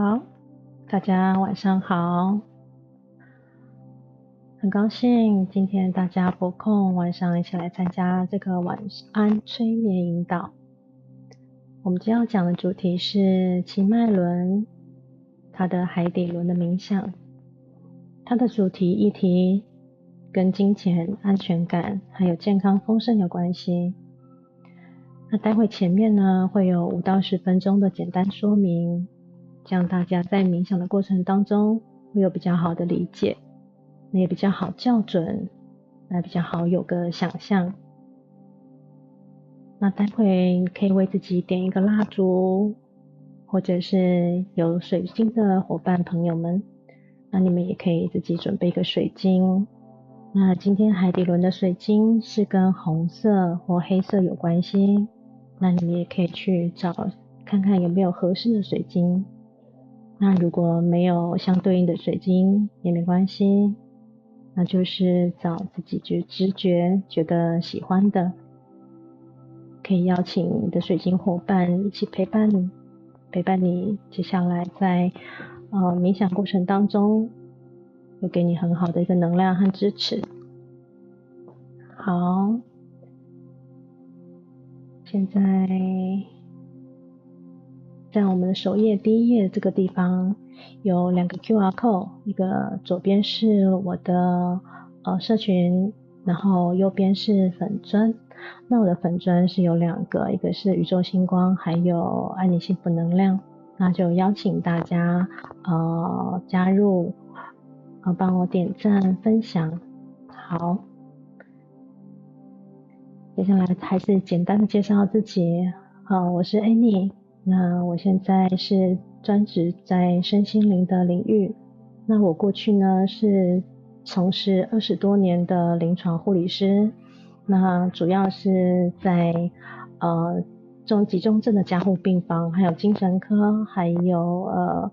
好，大家晚上好，很高兴今天大家拨空晚上一起来参加这个晚安催眠引导。我们今天要讲的主题是奇脉轮，它的海底轮的冥想，它的主题议题跟金钱、安全感还有健康丰盛有关系。那待会前面呢会有五到十分钟的简单说明，这样大家在冥想的过程当中会有比较好的理解，那也比较好校准，那比较好有个想象。那待会可以为自己点一个蜡烛，或者是有水晶的伙伴朋友们，那你们也可以自己准备一个水晶。那今天海底轮的水晶是跟红色或黑色有关系。那你们也可以去找看看有没有合适的水晶。那如果没有相对应的水晶也没关系，那就是找自己觉直觉觉得喜欢的，可以邀请你的水晶伙伴一起陪伴你，陪伴你接下来在呃冥想过程当中，有给你很好的一个能量和支持。好。现在在我们的首页第一页这个地方有两个 QR code，一个左边是我的呃社群，然后右边是粉砖。那我的粉砖是有两个，一个是宇宙星光，还有爱你幸福能量。那就邀请大家呃加入，呃帮我点赞分享，好。接下来还是简单的介绍自己，好，我是 Annie，那我现在是专职在身心灵的领域，那我过去呢是从事二十多年的临床护理师，那主要是在呃重急重症的加护病房，还有精神科，还有呃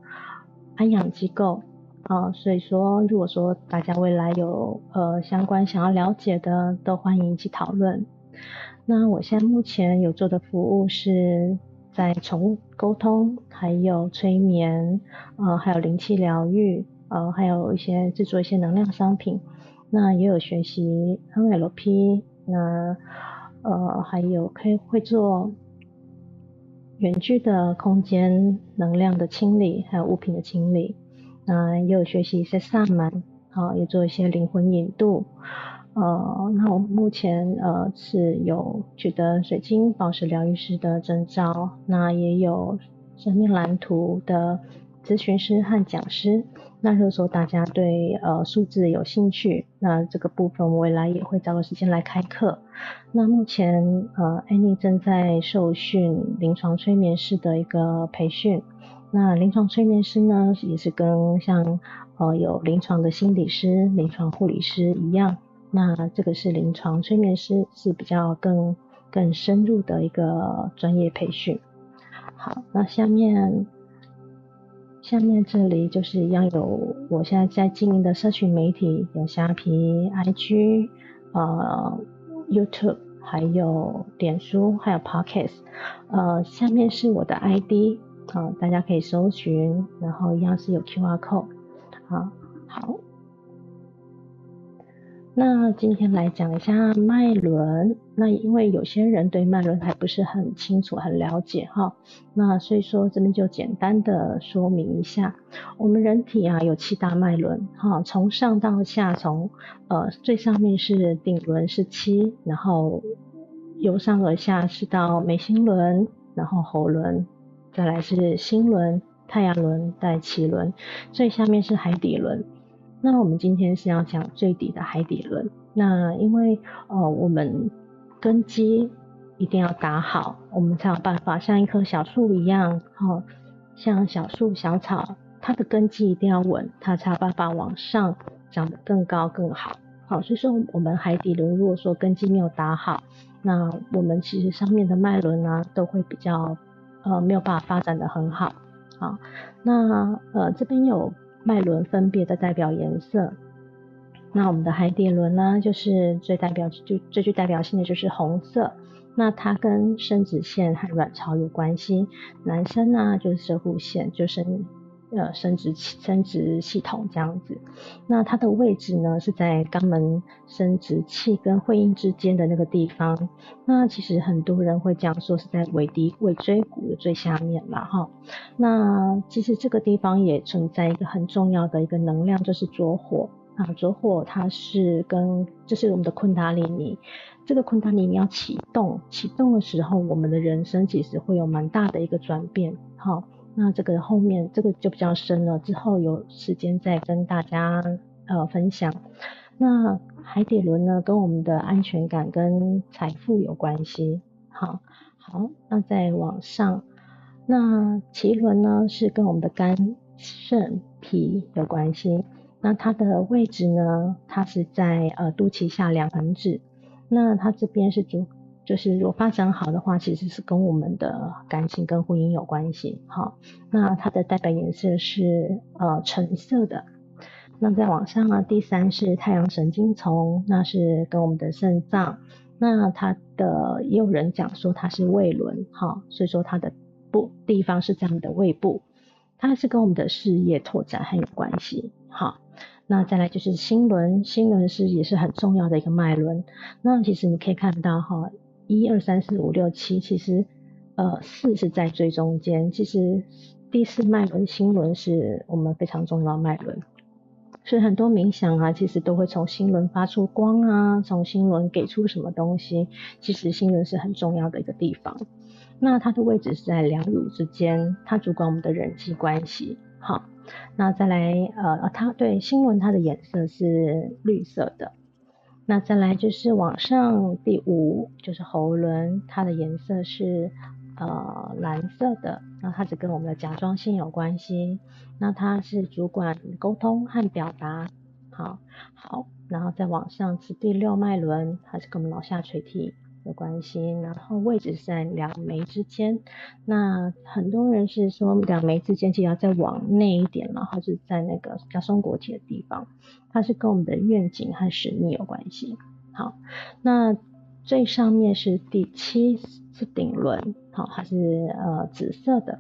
安养机构，啊，所以说如果说大家未来有呃相关想要了解的，都欢迎一起讨论。那我现在目前有做的服务是在宠物沟通，还有催眠，呃，还有灵气疗愈，呃，还有一些制作一些能量商品。那也有学习 NLP，那呃，还有可以会做远距的空间能量的清理，还有物品的清理。那也有学习一些萨满，啊，也做一些灵魂引渡。呃，那我目前呃是有取得水晶宝石疗愈师的证照，那也有生命蓝图的咨询师和讲师。那如果说大家对呃数字有兴趣，那这个部分未来也会找个时间来开课。那目前呃，Annie 正在受训临床催眠师的一个培训。那临床催眠师呢，也是跟像呃有临床的心理师、临床护理师一样。那这个是临床催眠师，是比较更更深入的一个专业培训。好，那下面下面这里就是要有我现在在经营的社群媒体，有虾皮、IG、呃 YouTube，还有脸书，还有 Podcast。呃，下面是我的 ID，好，大家可以搜寻，然后一样是有 QR code。好，好。那今天来讲一下脉轮，那因为有些人对脉轮还不是很清楚、很了解哈，那所以说这边就简单的说明一下，我们人体啊有七大脉轮哈，从上到下，从呃最上面是顶轮是七，然后由上而下是到眉心轮，然后喉轮，再来是心轮、太阳轮、带脐轮，最下面是海底轮。那我们今天是要讲最底的海底轮。那因为呃我们根基一定要打好，我们才有办法像一棵小树一样，哈，像小树小草，它的根基一定要稳，它才有办法往上长得更高更好。好，所以说我们海底轮如果说根基没有打好，那我们其实上面的脉轮呢都会比较呃没有办法发展的很好。好，那呃这边有。脉轮分别的代表颜色，那我们的海底轮呢，就是最代表就最具代表性的就是红色，那它跟生殖腺和卵巢有关系。男生呢就是射护腺，就是呃生殖生殖系统这样子。那它的位置呢是在肛门生殖器跟会阴之间的那个地方。那其实很多人会讲说是在尾骶尾椎骨的最下面嘛哈。那其实这个地方也存在一个很重要的一个能量，就是着火。啊，着火它是跟就是我们的昆达里尼，这个昆达里尼要启动，启动的时候，我们的人生其实会有蛮大的一个转变。好，那这个后面这个就比较深了，之后有时间再跟大家呃分享。那海底轮呢，跟我们的安全感跟财富有关系。好，好，那再往上，那脐轮呢是跟我们的肝、肾、脾有关系。那它的位置呢？它是在呃肚脐下两横指。那它这边是主，就是如果发展好的话，其实是跟我们的感情跟婚姻有关系。好，那它的代表颜色是呃橙色的。那再往上呢，第三是太阳神经丛，那是跟我们的肾脏。那它的也有人讲说它是胃轮，哈，所以说它的部地方是在我们的胃部，它是跟我们的事业拓展很有关系。好。那再来就是心轮，心轮是也是很重要的一个脉轮。那其实你可以看到哈，一二三四五六七，其实呃四是在最中间。其实第四脉轮心轮是我们非常重要的脉轮，所以很多冥想啊，其实都会从心轮发出光啊，从心轮给出什么东西。其实心轮是很重要的一个地方。那它的位置是在两乳之间，它主管我们的人际关系。好。那再来，呃，它对心轮它的颜色是绿色的。那再来就是往上第五就是喉轮，它的颜色是呃蓝色的。那它只跟我们的甲状腺有关系。那它是主管沟通和表达。好，好，然后再往上是第六脉轮，它是跟我们脑下垂体。的关系，然后位置在两眉之间。那很多人是说两眉之间其实要再往内一点，然后是在那个叫松果体的地方，它是跟我们的愿景和使命有关系。好，那最上面是第七是顶轮，好，它是呃紫色的。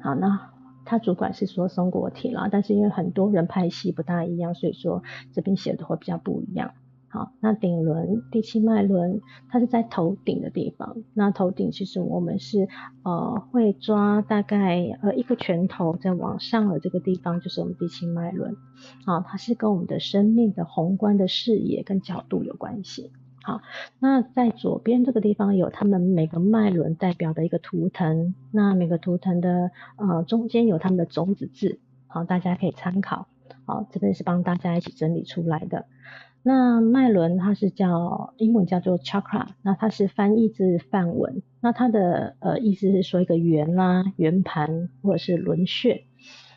好，那它主管是说松果体啦，但是因为很多人拍戏不大一样，所以说这边写的会比较不一样。好，那顶轮第七脉轮，它是在头顶的地方。那头顶其实我们是呃会抓大概呃一个拳头在往上的这个地方，就是我们第七脉轮。好，它是跟我们的生命的宏观的视野跟角度有关系。好，那在左边这个地方有他们每个脉轮代表的一个图腾，那每个图腾的呃中间有他们的种子字，好，大家可以参考。好，这边是帮大家一起整理出来的。那脉轮它是叫英文叫做 chakra，那它是翻译自梵文，那它的呃意思是说一个圆啦、圆盘或者是轮穴。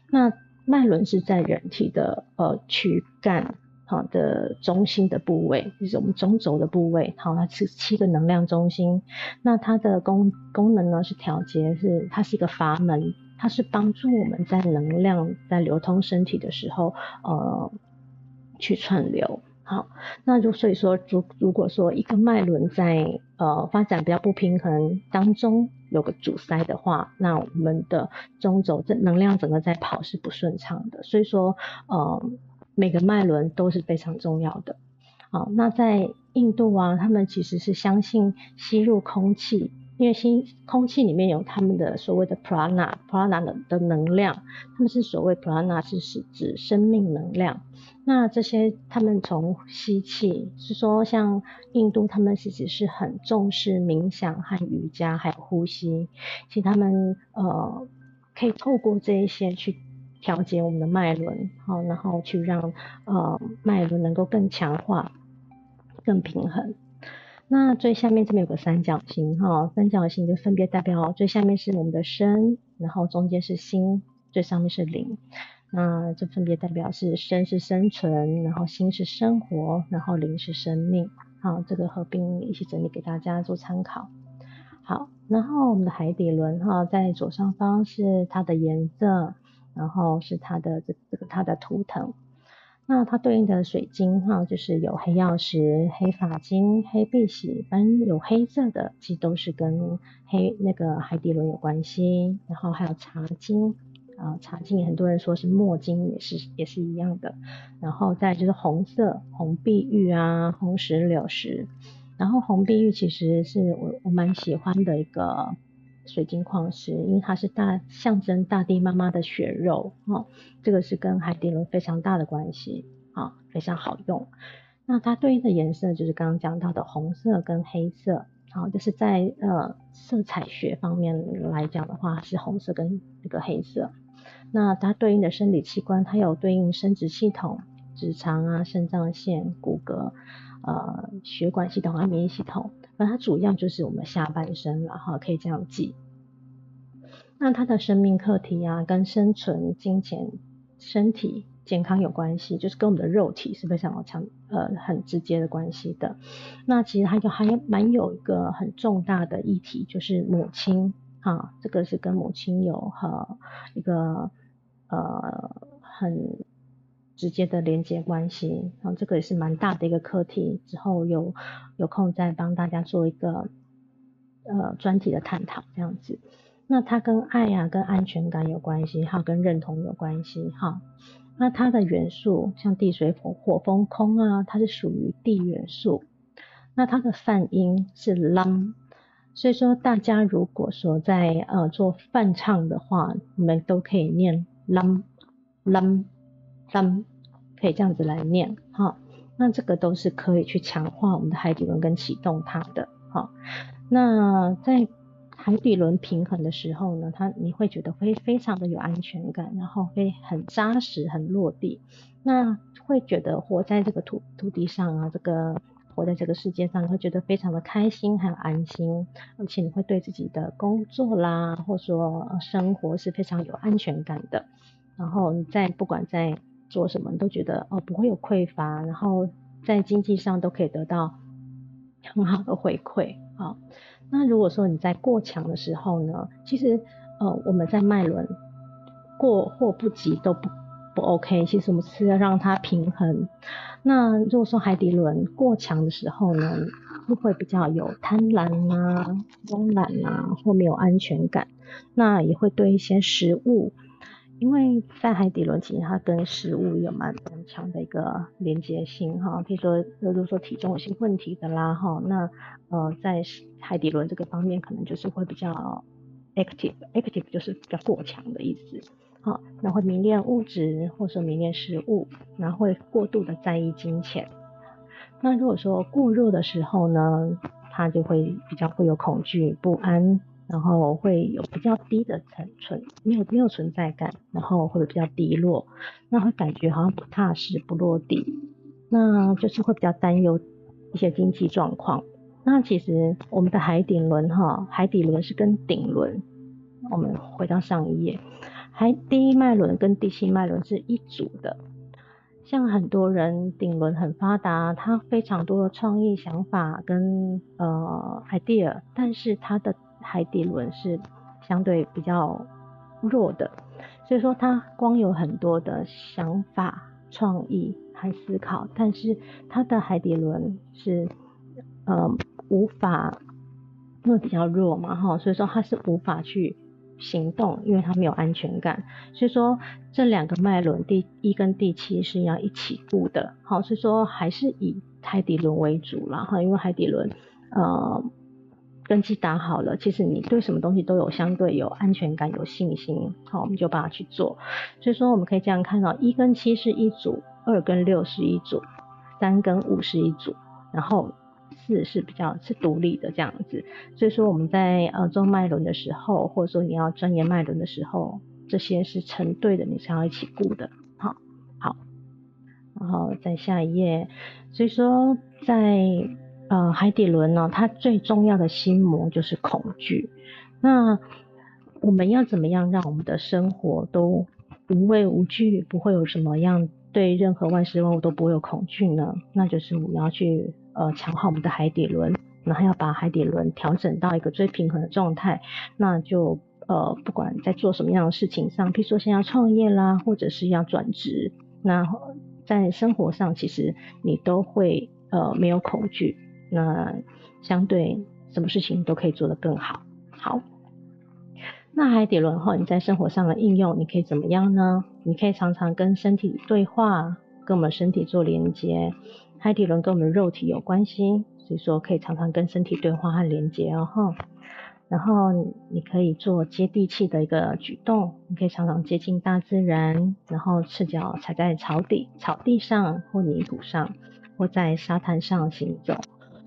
那脉轮是在人体的呃躯干好的中心的部位，就是我们中轴的部位，好，它是七个能量中心。那它的功功能呢是调节，是它是一个阀门，它是帮助我们在能量在流通身体的时候呃去串流。好，那就所以说，如如果说一个脉轮在呃发展比较不平衡当中有个阻塞的话，那我们的中轴这能量整个在跑是不顺畅的。所以说，呃，每个脉轮都是非常重要的。好，那在印度啊，他们其实是相信吸入空气。因为新空气里面有他们的所谓的 prana，prana 的的能量，他们是所谓 prana 是是指生命能量。那这些他们从吸气，是说像印度他们其实是很重视冥想和瑜伽，还有呼吸。其实他们呃可以透过这一些去调节我们的脉轮，好，然后去让呃脉轮能够更强化、更平衡。那最下面这边有个三角形哈，三角形就分别代表最下面是我们的身，然后中间是心，最上面是灵。那这分别代表是身是生存，然后心是生活，然后灵是生命。好，这个合并一起整理给大家做参考。好，然后我们的海底轮哈，在左上方是它的颜色，然后是它的这这个它的图腾。那它对应的水晶哈，就是有黑曜石、黑发晶、黑碧玺，反正有黑色的，其实都是跟黑那个海底轮有关系。然后还有茶晶，啊，茶晶很多人说是墨晶，也是也是一样的。然后再就是红色，红碧玉啊，红石榴石。然后红碧玉其实是我我蛮喜欢的一个水晶矿石，因为它是大象征大地妈妈的血肉哦，这个是跟海底轮非常大的关系啊，非常好用。那它对应的颜色就是刚刚讲到的红色跟黑色，好，就是在呃色彩学方面来讲的话是红色跟那个黑色。那它对应的生理器官，它有对应生殖系统、直肠啊、肾脏线、骨骼、呃血管系统啊、免疫系统，那它主要就是我们下半身了哈，可以这样记。那它的生命课题啊，跟生存、金钱、身体健康有关系，就是跟我们的肉体是非常强呃很直接的关系的。那其实还有还蛮有一个很重大的议题，就是母亲哈，这个是跟母亲有和一个。呃，很直接的连接关系，然后这个也是蛮大的一个课题。之后有有空再帮大家做一个呃专题的探讨，这样子。那它跟爱啊、跟安全感有关系，哈跟认同有关系哈。那它的元素像地水火火风空啊，它是属于地元素。那它的泛音是 l。所以说大家如果说在呃做泛唱的话，你们都可以念。lam lam lam 可以这样子来念哈，那这个都是可以去强化我们的海底轮跟启动它的哈。那在海底轮平衡的时候呢，它你会觉得会非常的有安全感，然后会很扎实很落地，那会觉得活在这个土土地上啊，这个。活在这个世界上，会觉得非常的开心，还有安心，而且你会对自己的工作啦，或者说生活是非常有安全感的。然后你在不管在做什么，都觉得哦不会有匮乏，然后在经济上都可以得到很好的回馈啊。那如果说你在过强的时候呢，其实呃我们在脉轮过或不及都不。不 OK，其实我们是要让它平衡。那如果说海底轮过强的时候呢，就会比较有贪婪啊、慵懒啊，或没有安全感。那也会对一些食物，因为在海底轮其实它跟食物有蛮强的一个连接性哈。比如说，如果说体重有些问题的啦哈，那呃在海底轮这个方面可能就是会比较 active，active 就是比较过强的意思。好，那会迷恋物质，或者说迷恋食物，然后会过度的在意金钱。那如果说过弱的时候呢，他就会比较会有恐惧、不安，然后会有比较低的存存，没有没有存在感，然后会比较低落，那会感觉好像不踏实、不落地，那就是会比较担忧一些经济状况。那其实我们的海底轮哈，海底轮是跟顶轮，我们回到上一页。海第一脉轮跟第七脉轮是一组的，像很多人顶轮很发达，他非常多的创意想法跟呃 idea，但是他的海底轮是相对比较弱的，所以说他光有很多的想法、创意和思考，但是他的海底轮是呃无法，因为比较弱嘛哈，所以说他是无法去。行动，因为他没有安全感，所以说这两个脉轮第一跟第七是要一起顾的，好，所以说还是以海底轮为主了哈，因为海底轮呃根基打好了，其实你对什么东西都有相对有安全感、有信心，好，我们就把它去做。所以说我们可以这样看到，一跟七是一组，二跟六是一组，三跟五是一组，然后。四是比较是独立的这样子，所以说我们在呃做脉轮的时候，或者说你要钻研脉轮的时候，这些是成对的，你是要一起顾的，好，好，然后再下一页，所以说在呃海底轮呢，它最重要的心魔就是恐惧，那我们要怎么样让我们的生活都无畏无惧，不会有什么样对任何万事万物都不会有恐惧呢？那就是我们要去。呃，强化我们的海底轮，然后要把海底轮调整到一个最平衡的状态。那就呃，不管在做什么样的事情上，譬如说现在要创业啦，或者是要转职，那在生活上其实你都会呃没有恐惧，那相对什么事情都可以做得更好。好，那海底轮后，你在生活上的应用，你可以怎么样呢？你可以常常跟身体对话，跟我们身体做连接。海底轮跟我们肉体有关系，所以说可以常常跟身体对话和连接哦哈。然后你可以做接地气的一个举动，你可以常常接近大自然，然后赤脚踩在草地、草地上或泥土上，或在沙滩上行走，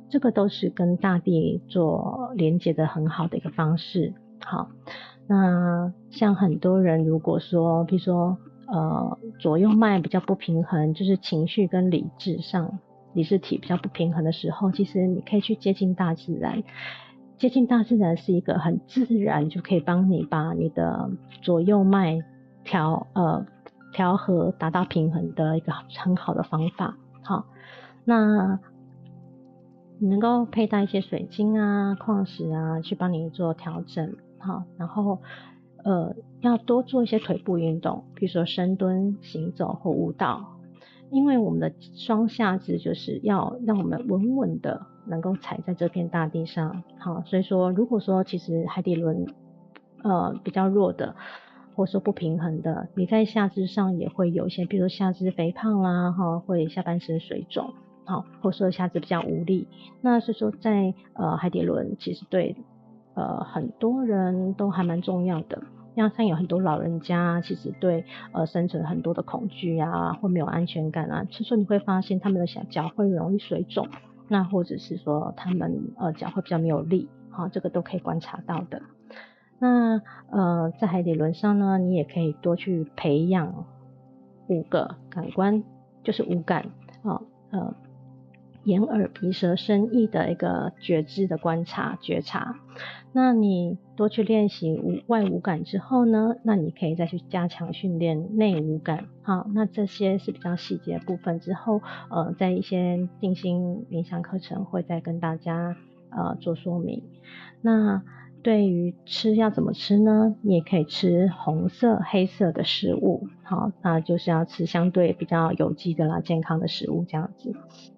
这个都是跟大地做连接的很好的一个方式。好，那像很多人如果说，比如说呃左右脉比较不平衡，就是情绪跟理智上理智体比较不平衡的时候，其实你可以去接近大自然。接近大自然是一个很自然就可以帮你把你的左右脉调呃调和达到平衡的一个很好的方法。好，那你能够佩戴一些水晶啊、矿石啊，去帮你做调整。好，然后呃要多做一些腿部运动，比如说深蹲、行走或舞蹈，因为我们的双下肢就是要让我们稳稳的。能够踩在这片大地上，好，所以说如果说其实海底轮呃比较弱的，或者说不平衡的，你在下肢上也会有一些，比如下肢肥胖啦，哈，会下半身水肿，好，或者说下肢比较无力，那是说在呃海底轮其实对呃很多人都还蛮重要的，像像有很多老人家其实对呃生存很多的恐惧啊，或没有安全感啊，所以说你会发现他们的小脚会容易水肿。那或者是说他们呃脚会比较没有力，好，这个都可以观察到的。那呃在海底轮上呢，你也可以多去培养五个感官，就是五感啊呃眼耳鼻舌身意的一个觉知的观察觉察。那你多去练习五外五感之后呢，那你可以再去加强训练内五感。好，那这些是比较细节部分。之后呃，在一些定心冥想课程会再跟大家呃做说明。那对于吃要怎么吃呢？你也可以吃红色、黑色的食物。好，那就是要吃相对比较有机的啦、健康的食物这样子。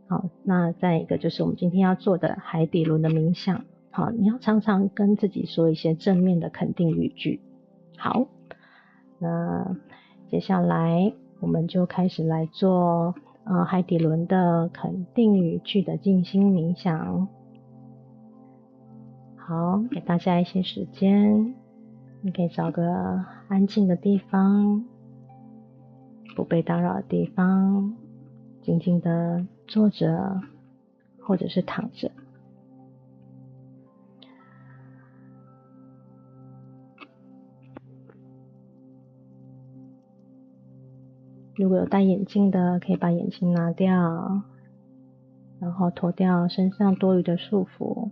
好，那再一个就是我们今天要做的海底轮的冥想。好，你要常常跟自己说一些正面的肯定语句。好，那接下来我们就开始来做呃海底轮的肯定语句的静心冥想。好，给大家一些时间，你可以找个安静的地方，不被打扰的地方，静静的坐着或者是躺着。如果有戴眼镜的，可以把眼镜拿掉，然后脱掉身上多余的束缚，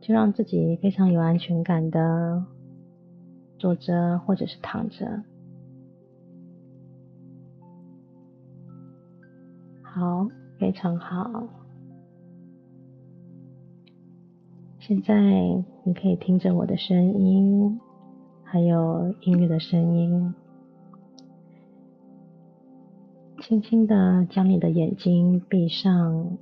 就让自己非常有安全感的坐着或者是躺着。好，非常好。现在你可以听着我的声音，还有音乐的声音。轻轻的将你的眼睛闭上，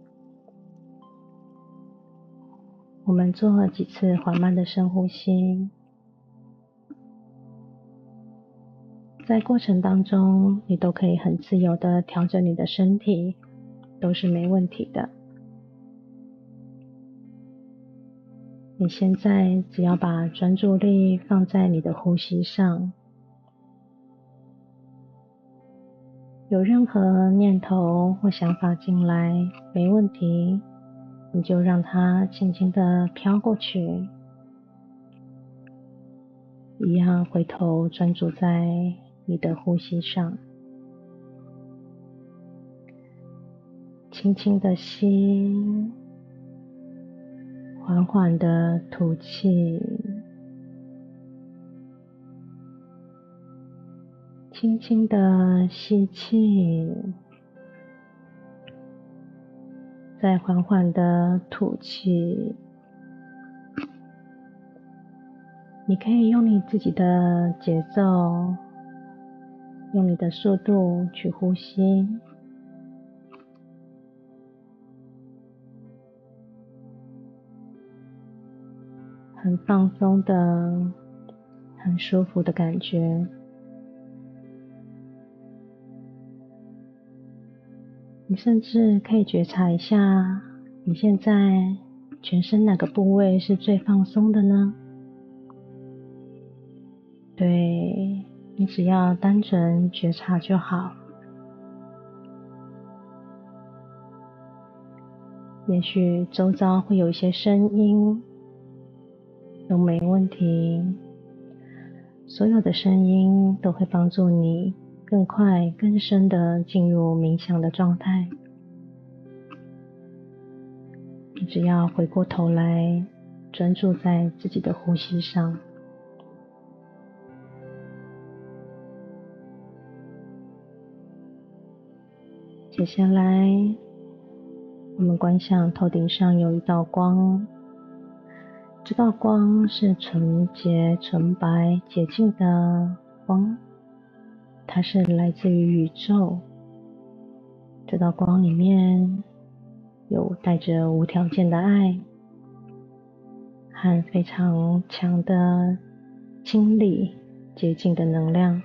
我们做了几次缓慢的深呼吸，在过程当中，你都可以很自由的调整你的身体，都是没问题的。你现在只要把专注力放在你的呼吸上。有任何念头或想法进来，没问题，你就让它轻轻的飘过去，一样回头专注在你的呼吸上，轻轻的吸，缓缓的吐气。轻轻的吸气，再缓缓的吐气。你可以用你自己的节奏，用你的速度去呼吸，很放松的很舒服的感觉。你甚至可以觉察一下，你现在全身哪个部位是最放松的呢？对你只要单纯觉察就好。也许周遭会有一些声音，都没问题。所有的声音都会帮助你。更快、更深的进入冥想的状态。你只要回过头来，专注在自己的呼吸上。接下来，我们观想头顶上有一道光，这道光是纯洁、纯白、洁净的光。它是来自于宇宙，这道光里面有带着无条件的爱和非常强的清理洁净的能量。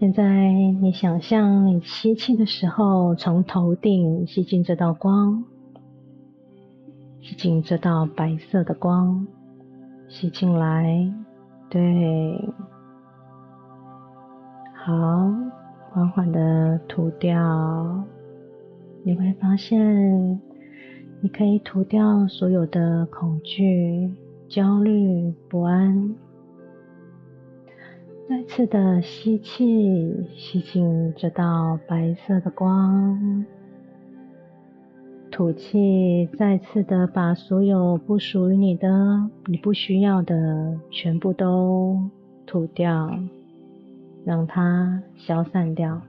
现在你想象你吸气的时候，从头顶吸进这道光，吸进这道白色的光，吸进来。对，好，缓缓的涂掉，你会发现，你可以涂掉所有的恐惧、焦虑、不安。再次的吸气，吸进这道白色的光。吐气，再次的把所有不属于你的、你不需要的，全部都吐掉，让它消散掉。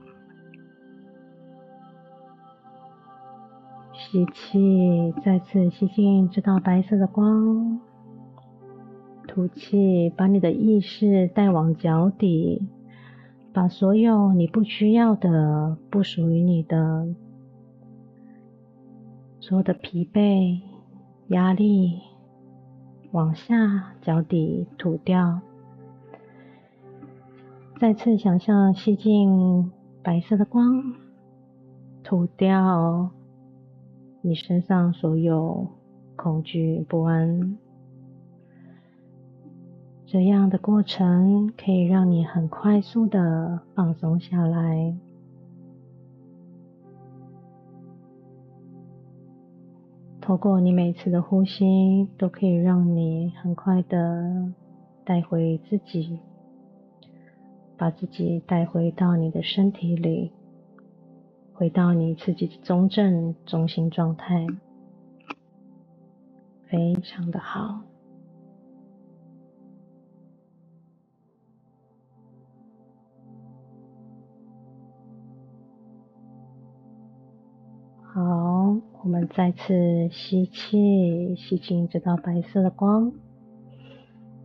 吸气，再次吸进这道白色的光。吐气，把你的意识带往脚底，把所有你不需要的、不属于你的。所有的疲惫、压力，往下脚底吐掉。再次想象吸进白色的光，吐掉你身上所有恐惧、不安。这样的过程可以让你很快速的放松下来。透过你每次的呼吸，都可以让你很快的带回自己，把自己带回到你的身体里，回到你自己的中正中心状态，非常的好。好，我们再次吸气，吸进这道白色的光。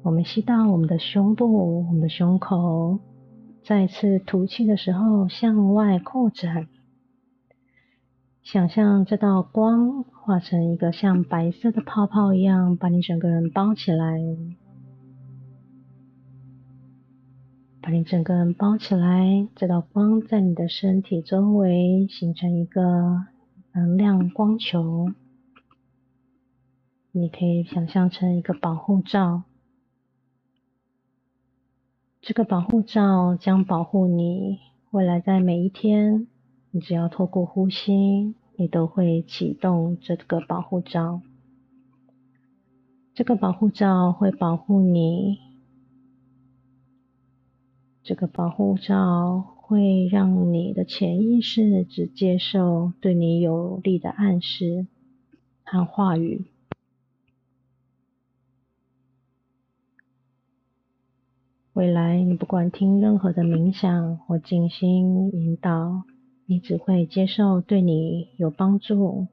我们吸到我们的胸部，我们的胸口。再次吐气的时候，向外扩展。想象这道光化成一个像白色的泡泡一样，把你整个人包起来，把你整个人包起来。这道光在你的身体周围形成一个。能量光球，你可以想象成一个保护罩。这个保护罩将保护你未来在每一天，你只要透过呼吸，你都会启动这个保护罩。这个保护罩会保护你，这个保护罩。会让你的潜意识只接受对你有利的暗示和话语。未来你不管听任何的冥想或静心引导，你只会接受对你有帮助、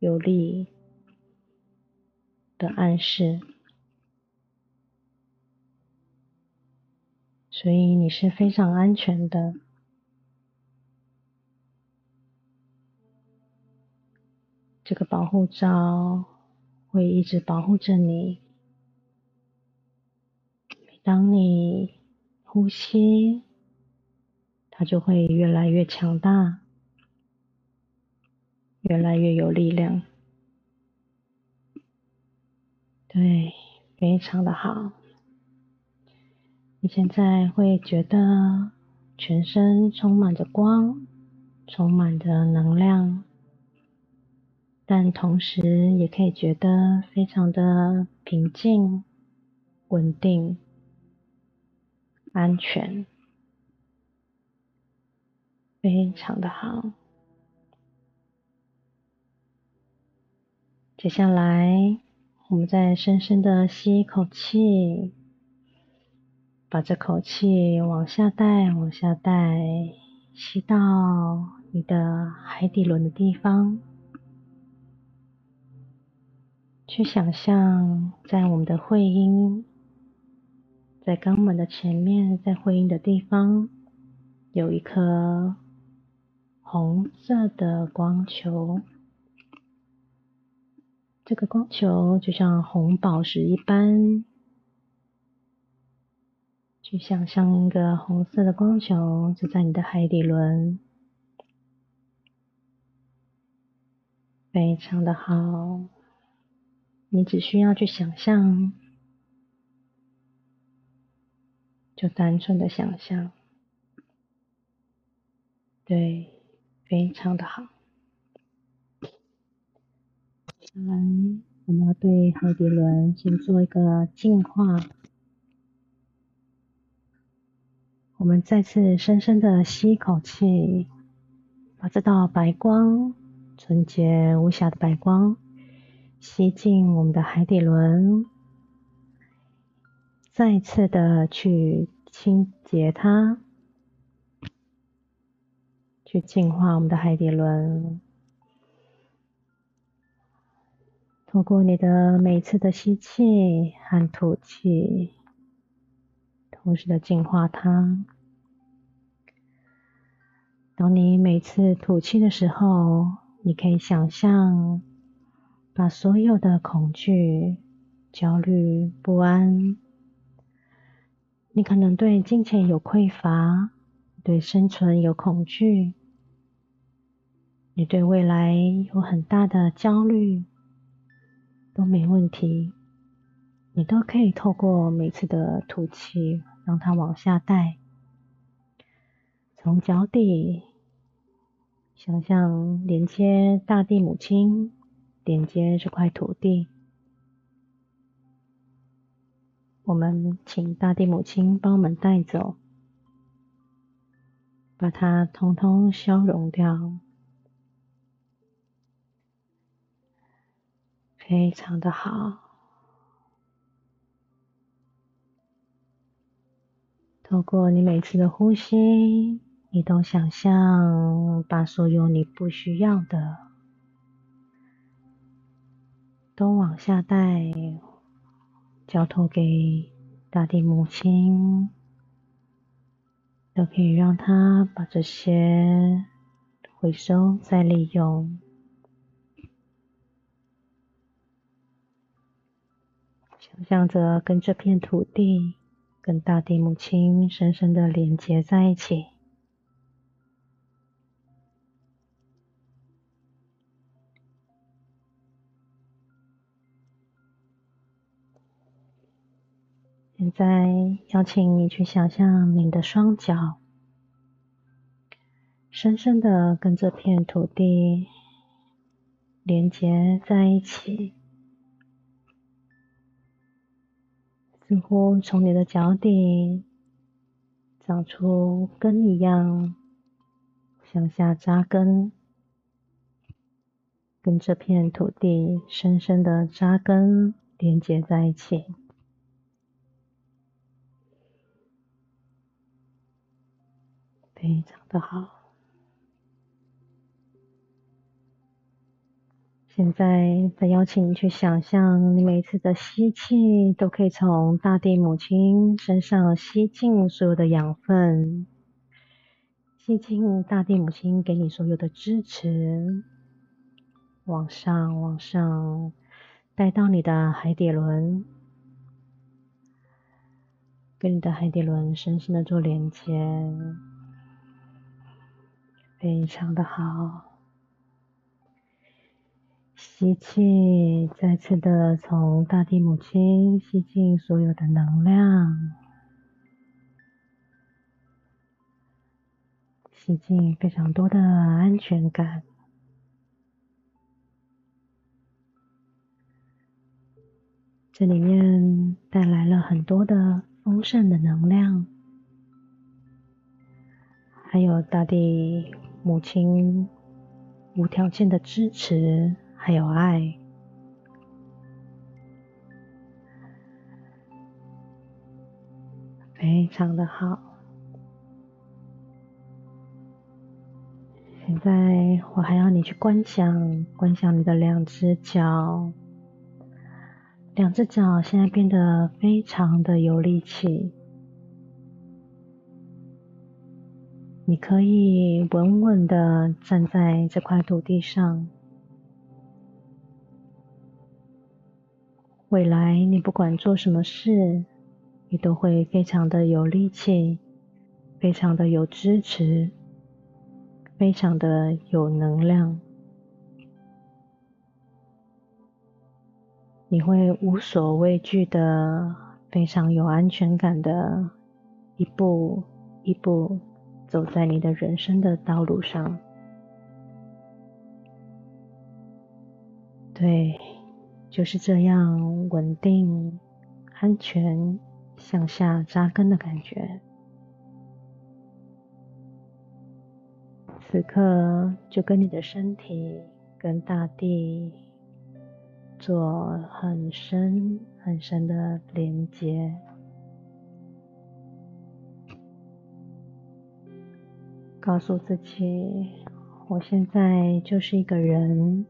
有利的暗示。所以你是非常安全的。这个保护罩会一直保护着你。当你呼吸，它就会越来越强大，越来越有力量。对，非常的好。你现在会觉得全身充满着光，充满着能量。但同时也可以觉得非常的平静、稳定、安全，非常的好。接下来，我们再深深的吸一口气，把这口气往下带，往下带，吸到你的海底轮的地方。去想象，在我们的会阴，在肛门的前面，在会阴的地方，有一颗红色的光球。这个光球就像红宝石一般，去想象一个红色的光球，就在你的海底轮，非常的好。你只需要去想象，就单纯的想象，对，非常的好。接下来，我们要对海底轮先做一个净化。我们再次深深的吸一口气，把这道白光，纯洁无瑕的白光。吸进我们的海底轮，再次的去清洁它，去净化我们的海底轮。通过你的每次的吸气和吐气，同时的净化它。当你每次吐气的时候，你可以想象。把所有的恐惧、焦虑、不安，你可能对金钱有匮乏，对生存有恐惧，你对未来有很大的焦虑，都没问题，你都可以透过每次的吐气，让它往下带，从脚底想象连接大地母亲。连接这块土地，我们请大地母亲帮我们带走，把它通通消融掉，非常的好。透过你每次的呼吸，你都想象把所有你不需要的。都往下带，交托给大地母亲，都可以让她把这些回收再利用。想象着跟这片土地、跟大地母亲深深的连接在一起。现在邀请你去想象你的双脚，深深的跟这片土地连接在一起，似乎从你的脚底长出根一样，向下扎根，跟这片土地深深的扎根连接在一起。非常的好。现在再邀请你去想象，你每一次的吸气都可以从大地母亲身上吸进所有的养分，吸进大地母亲给你所有的支持，往上往上，带到你的海底轮，跟你的海底轮深深的做连接，非常的好。吸气，再次的从大地母亲吸进所有的能量，吸进非常多的安全感。这里面带来了很多的丰盛的能量，还有大地母亲无条件的支持，还有爱，非常的好。现在我还要你去观想，观想你的两只脚。两只脚现在变得非常的有力气，你可以稳稳的站在这块土地上。未来你不管做什么事，你都会非常的有力气，非常的有支持，非常的有能量。你会无所畏惧的，非常有安全感的，一步一步走在你的人生的道路上。对，就是这样稳定、安全向下扎根的感觉。此刻，就跟你的身体、跟大地。做很深很深的连接，告诉自己，我现在就是一个人，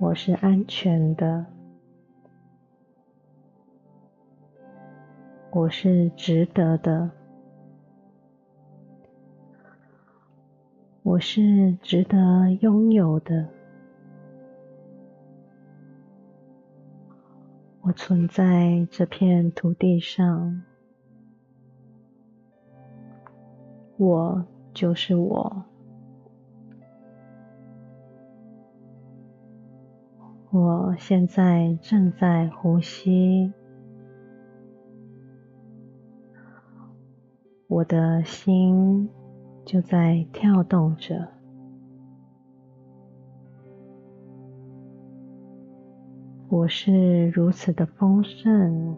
我是安全的，我是值得的。我是值得拥有的，我存在这片土地上，我就是我，我现在正在呼吸，我的心。就在跳动着，我是如此的丰盛，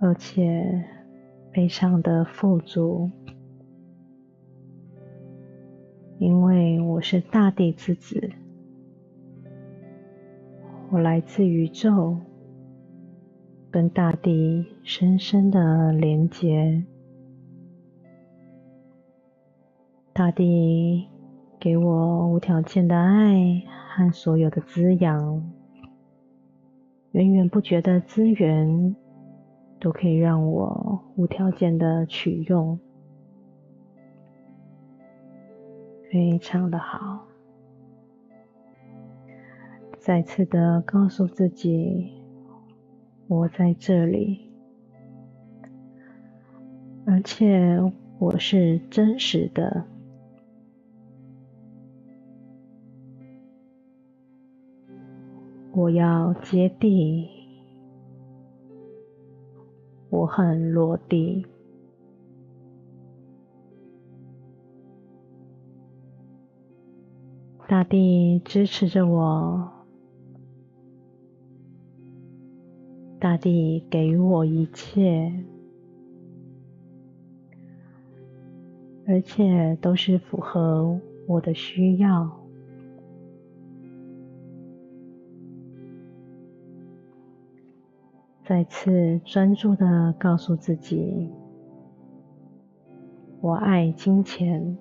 而且非常的富足，因为我是大地之子，我来自宇宙，跟大地深深的连接。大地给我无条件的爱和所有的滋养，源源不绝的资源都可以让我无条件的取用，非常的好。再次的告诉自己，我在这里，而且我是真实的。我要接地，我很落地，大地支持着我，大地给予我一切，而且都是符合我的需要。再次专注的告诉自己：“我爱金钱，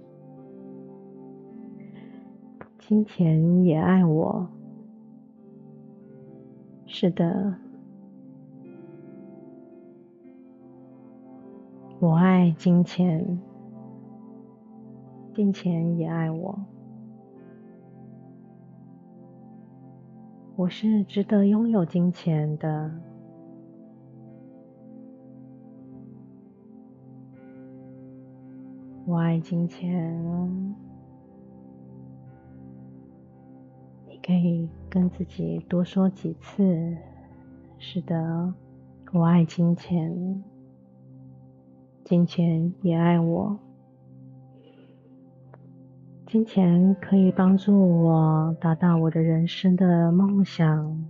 金钱也爱我。”是的，我爱金钱，金钱也爱我。我是值得拥有金钱的。我爱金钱。可以跟自己多说几次：“是的，我爱金钱，金钱也爱我。”金钱可以帮助我达到我的人生的梦想，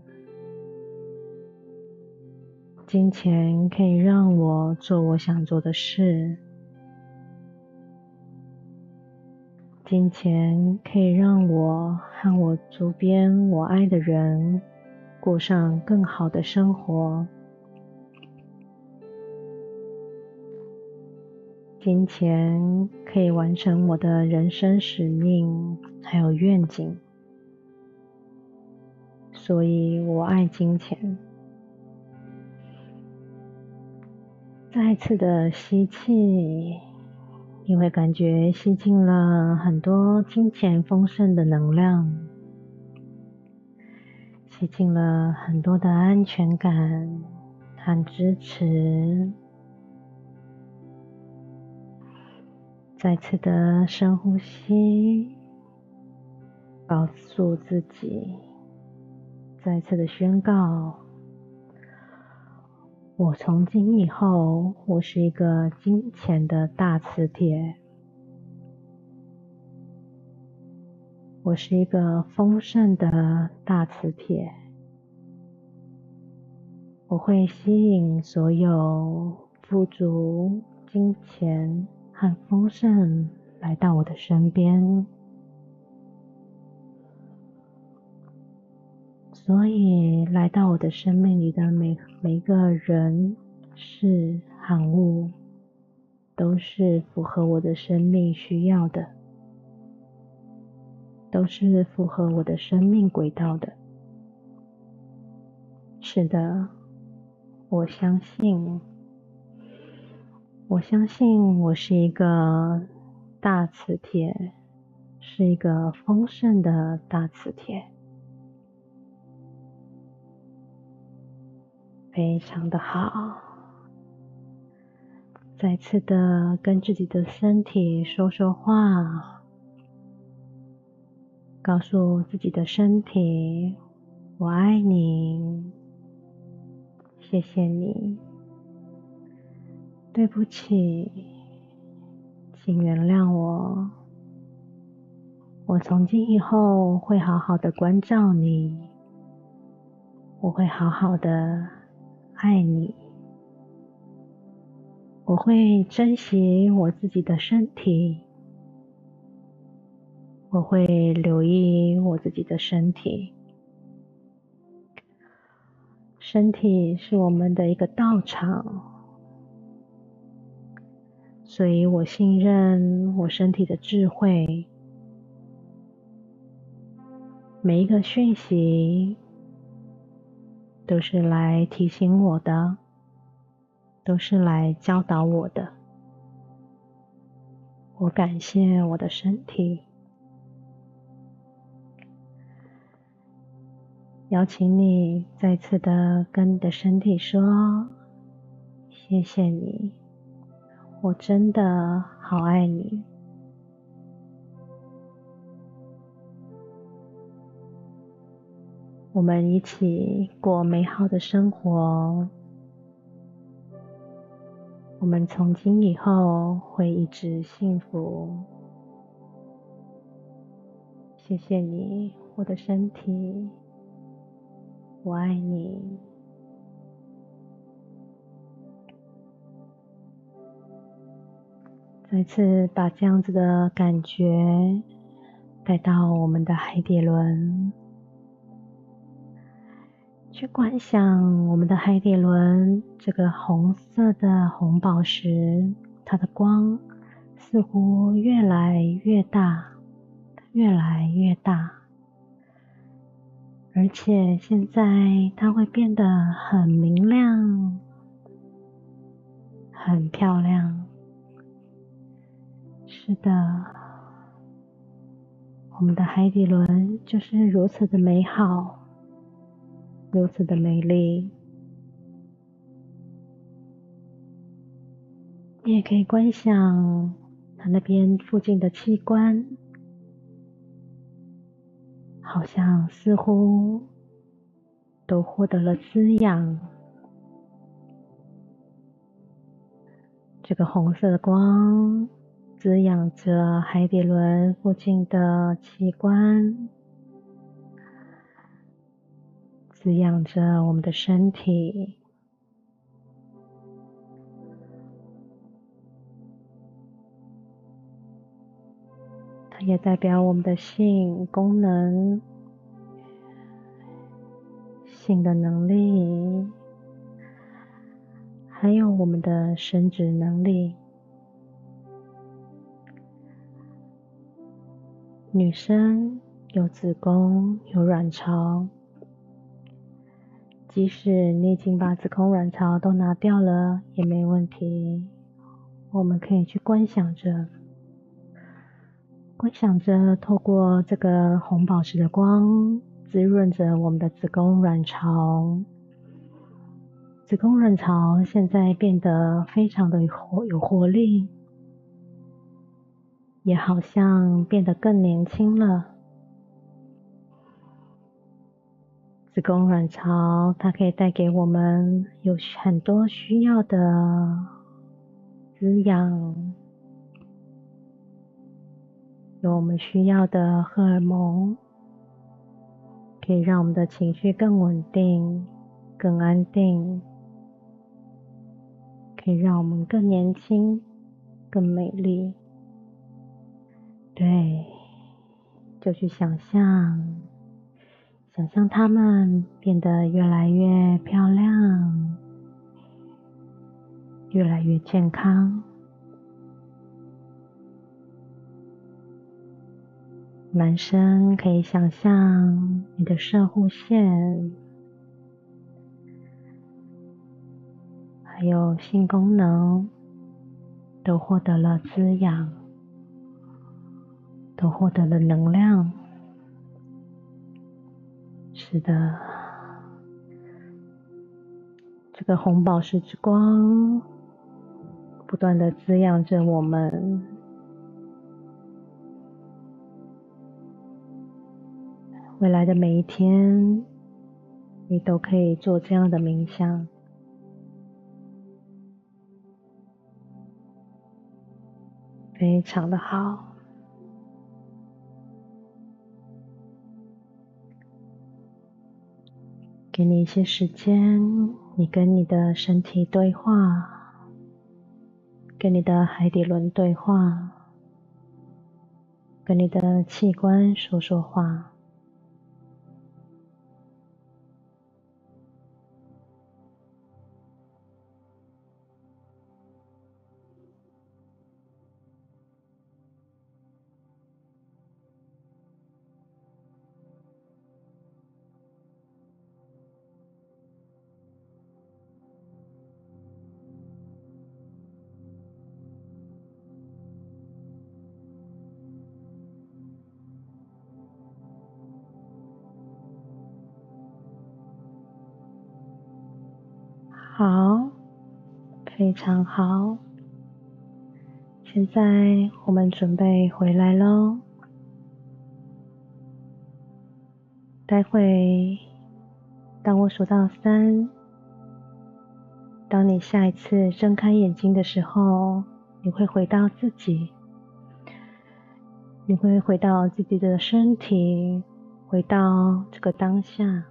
金钱可以让我做我想做的事，金钱可以让我和我周边我爱的人过上更好的生活。金钱可以完成我的人生使命，还有愿景，所以我爱金钱。再次的吸气，你会感觉吸进了很多金钱丰盛的能量，吸进了很多的安全感和支持。再次的深呼吸，告诉自己，再次的宣告：我从今以后，我是一个金钱的大磁铁，我是一个丰盛的大磁铁，我会吸引所有富足、金钱。和丰盛来到我的身边，所以来到我的生命里的每每一个人、事、和物，都是符合我的生命需要的，都是符合我的生命轨道的。是的，我相信。我相信我是一个大磁铁，是一个丰盛的大磁铁，非常的好。再次的跟自己的身体说说话，告诉自己的身体：“我爱你，谢谢你。”对不起，请原谅我。我从今以后会好好的关照你，我会好好的爱你，我会珍惜我自己的身体，我会留意我自己的身体。身体是我们的一个道场。所以我信任我身体的智慧，每一个讯息都是来提醒我的，都是来教导我的。我感谢我的身体，邀请你再次的跟你的身体说：“谢谢你。”我真的好爱你，我们一起过美好的生活。我们从今以后会一直幸福。谢谢你，我的身体，我爱你。再次把这样子的感觉带到我们的海底轮，去观想我们的海底轮这个红色的红宝石，它的光似乎越来越大，越来越大，而且现在它会变得很明亮，很漂亮。是的，我们的海底轮就是如此的美好，如此的美丽。你也可以观想它那边附近的器官，好像似乎都获得了滋养。这个红色的光滋养着海底轮附近的器官，滋养着我们的身体。它也代表我们的性功能、性的能力。还有我们的生殖能力。女生有子宫、有卵巢，即使你已经把子宫、卵巢都拿掉了也没问题。我们可以去观想着，观想着透过这个红宝石的光，滋润着我们的子宫、卵巢。子宫卵巢现在变得非常的活有活力，也好像变得更年轻了。子宫卵巢它可以带给我们有很多需要的滋养，有我们需要的荷尔蒙，可以让我们的情绪更稳定、更安定。可以让我们更年轻、更美丽。对，就去想象，想象他们变得越来越漂亮，越来越健康。男生可以想象你的射护线。还有性功能都获得了滋养，都获得了能量。是的，这个红宝石之光不断的滋养着我们。未来的每一天，你都可以做这样的冥想。非常的好，给你一些时间，你跟你的身体对话，跟你的海底轮对话，跟你的器官说说话。非常好。现在我们准备回来喽。待会，当我数到三，当你下一次睁开眼睛的时候，你会回到自己，你会回到自己的身体，回到这个当下。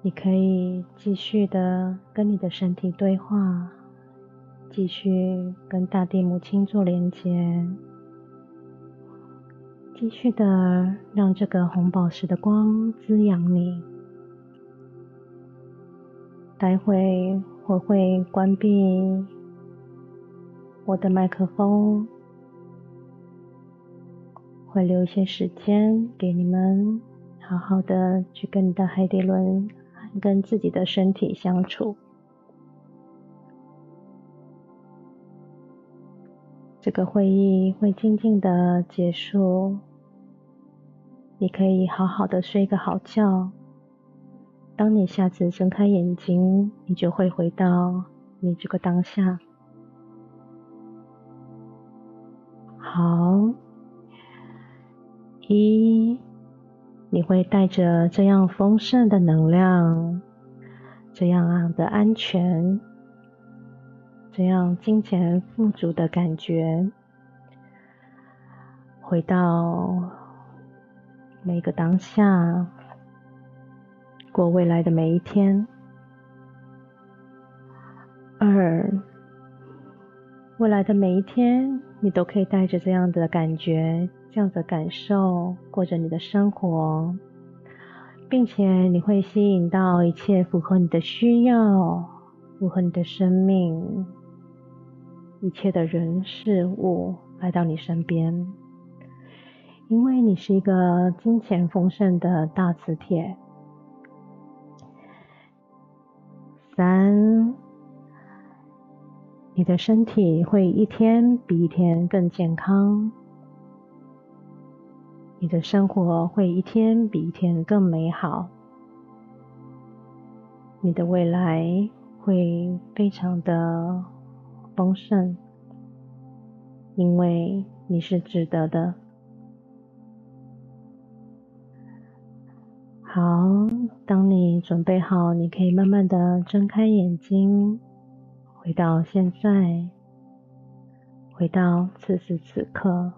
你可以继续的跟你的身体对话，继续跟大地母亲做连接，继续的让这个红宝石的光滋养你。待会我会关闭我的麦克风，会留一些时间给你们好好的去跟你的海底轮。跟自己的身体相处。这个会议会静静的结束，你可以好好的睡个好觉。当你下次睁开眼睛，你就会回到你这个当下。好，一，你会带着这样丰盛的能量，这样的安全，这样金钱富足的感觉，回到每个当下。过未来的每一天。二，未来的每一天，你都可以带着这样的感觉、这样的感受过着你的生活，并且你会吸引到一切符合你的需要、符合你的生命、一切的人事物来到你身边，因为你是一个金钱丰盛的大磁铁。三，你的身体会一天比一天更健康，你的生活会一天比一天更美好，你的未来会非常的丰盛，因为你是值得的。好，当你准备好，你可以慢慢的睁开眼睛，回到现在，回到此时此刻。